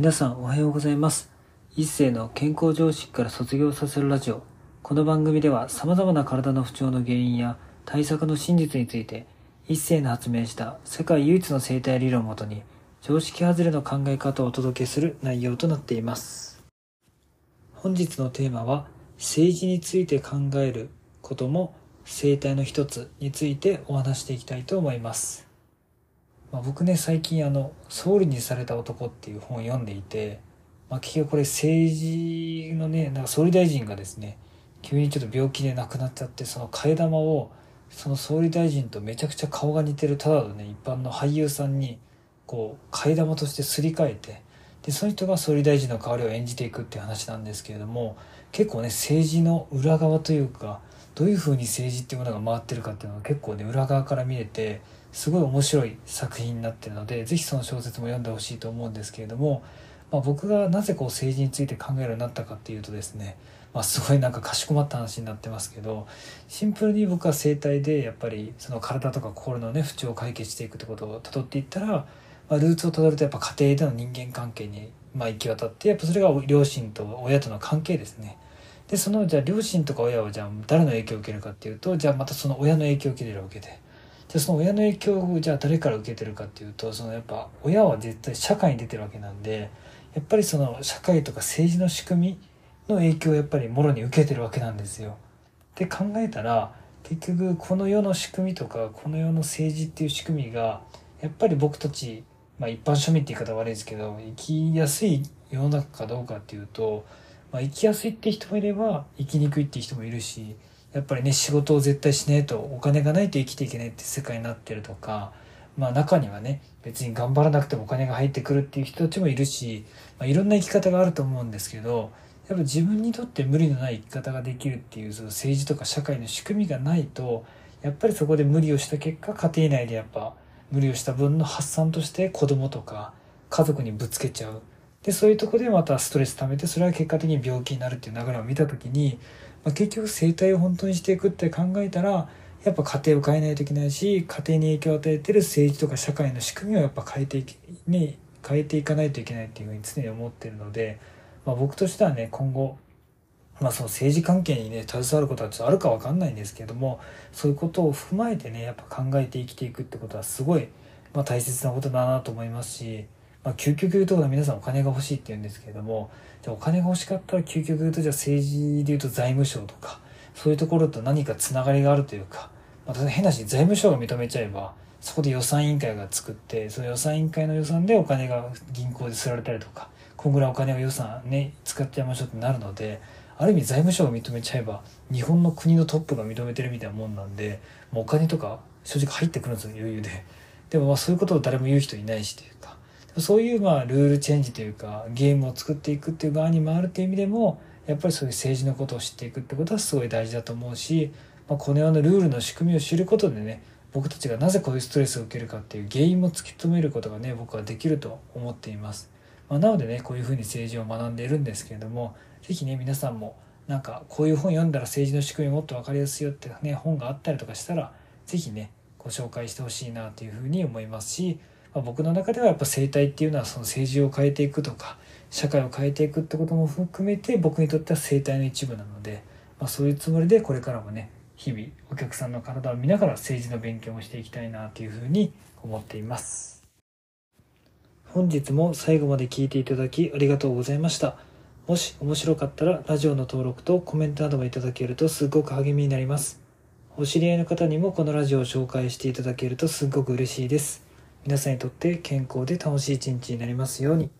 皆さんおはようございます。一世の健康常識から卒業させるラジオ。この番組では様々な体の不調の原因や対策の真実について、一世の発明した世界唯一の生態理論をもとに、常識外れの考え方をお届けする内容となっています。本日のテーマは、政治について考えることも生態の一つについてお話していきたいと思います。まあ、僕ね最近あの「総理にされた男」っていう本を読んでいて、まあ、結局これ政治のねなんか総理大臣がですね急にちょっと病気で亡くなっちゃってその替え玉をその総理大臣とめちゃくちゃ顔が似てるただのね一般の俳優さんにこう替え玉としてすり替えてでその人が総理大臣の代わりを演じていくっていう話なんですけれども結構ね政治の裏側というかどういうふうに政治っていうものが回ってるかっていうのが結構ね裏側から見れてすごい面白い作品になってるのでぜひその小説も読んでほしいと思うんですけれども、まあ、僕がなぜこう政治について考えるようになったかっていうとですね、まあ、すごいなんかかしこまった話になってますけどシンプルに僕は生態でやっぱりその体とか心のね不調を解決していくってことをたどっていったら、まあ、ルーツをたどるとやっぱ家庭での人間関係にまあ行き渡ってやっぱそれが両親と親との関係ですね。でそのじゃあ両親とか親はじゃあ誰の影響を受けるかっていうとじゃあまたその親の影響を受けてるわけでじゃあその親の影響をじゃあ誰から受けてるかっていうとそのやっぱ親は絶対社会に出てるわけなんでやっぱりその社会とか政治の仕組みの影響をやっぱりもろに受けてるわけなんですよ。で考えたら結局この世の仕組みとかこの世の政治っていう仕組みがやっぱり僕たち、まあ、一般庶民って言い方悪いですけど生きやすい世の中かどうかっていうと、まあ、生きやすいって人もいれば生きにくいって人もいるしやっぱりね仕事を絶対しないとお金がないと生きていけないって世界になってるとかまあ中にはね別に頑張らなくてもお金が入ってくるっていう人たちもいるし、まあ、いろんな生き方があると思うんですけどやっぱ自分にとって無理のない生き方ができるっていうその政治とか社会の仕組みがないとやっぱりそこで無理をした結果家庭内でやっぱ無理をした分の発散として子供とか家族にぶつけちゃう。でそういうとこでまたストレス溜めてそれは結果的に病気になるっていう流れを見た時にまあ、結局生態を本当にしていくって考えたらやっぱ家庭を変えないといけないし家庭に影響を与えてる政治とか社会の仕組みをやっぱ変えてい、ね、変えていかないといけないっていうふうに常に思ってるので、まあ、僕としてはね今後、まあ、その政治関係にね携わることはちょっとあるか分かんないんですけれどもそういうことを踏まえてねやっぱ考えて生きていくってことはすごい、まあ、大切なことだなと思いますし。まあ、究極言うと皆さんお金が欲しいって言うんですけれどもじゃお金が欲しかったら究極言うとじゃ政治で言うと財務省とかそういうところと何かつながりがあるというか、まあ、変なし財務省が認めちゃえばそこで予算委員会が作ってその予算委員会の予算でお金が銀行で吸われたりとかこんぐらいお金を予算ね使っちゃいましょうってなるのである意味財務省が認めちゃえば日本の国のトップが認めてるみたいなもんなんでもうお金とか正直入ってくるんですよ余裕で。でもまあそういうことを誰も言う人いないしというかそういうまあルールチェンジというかゲームを作っていくっていう側に回るっていう意味でもやっぱりそういう政治のことを知っていくってことはすごい大事だと思うし、まあ、この世のルールの仕組みを知ることでね僕たちがなぜこういうストレスを受けるかっていう原因も突き止めることがね僕はできると思っています、まあ、なのでねこういうふうに政治を学んでいるんですけれども是非ね皆さんもなんかこういう本読んだら政治の仕組みもっと分かりやすいよってね本があったりとかしたら是非ねご紹介してほしいなというふうに思いますしまあ、僕の中ではやっぱ生態っていうのはその政治を変えていくとか社会を変えていくってことも含めて僕にとっては生態の一部なので、まあ、そういうつもりでこれからもね日々お客さんの体を見ながら政治の勉強もしていきたいなというふうに思っています。本日も最後まで聞いていただきありがとうございました。もし面白かったらラジオの登録とコメントなどもいただけるとすごく励みになります。お知り合いの方にもこのラジオを紹介していただけるとすごく嬉しいです。皆さんにとって健康で楽しい一日になりますように。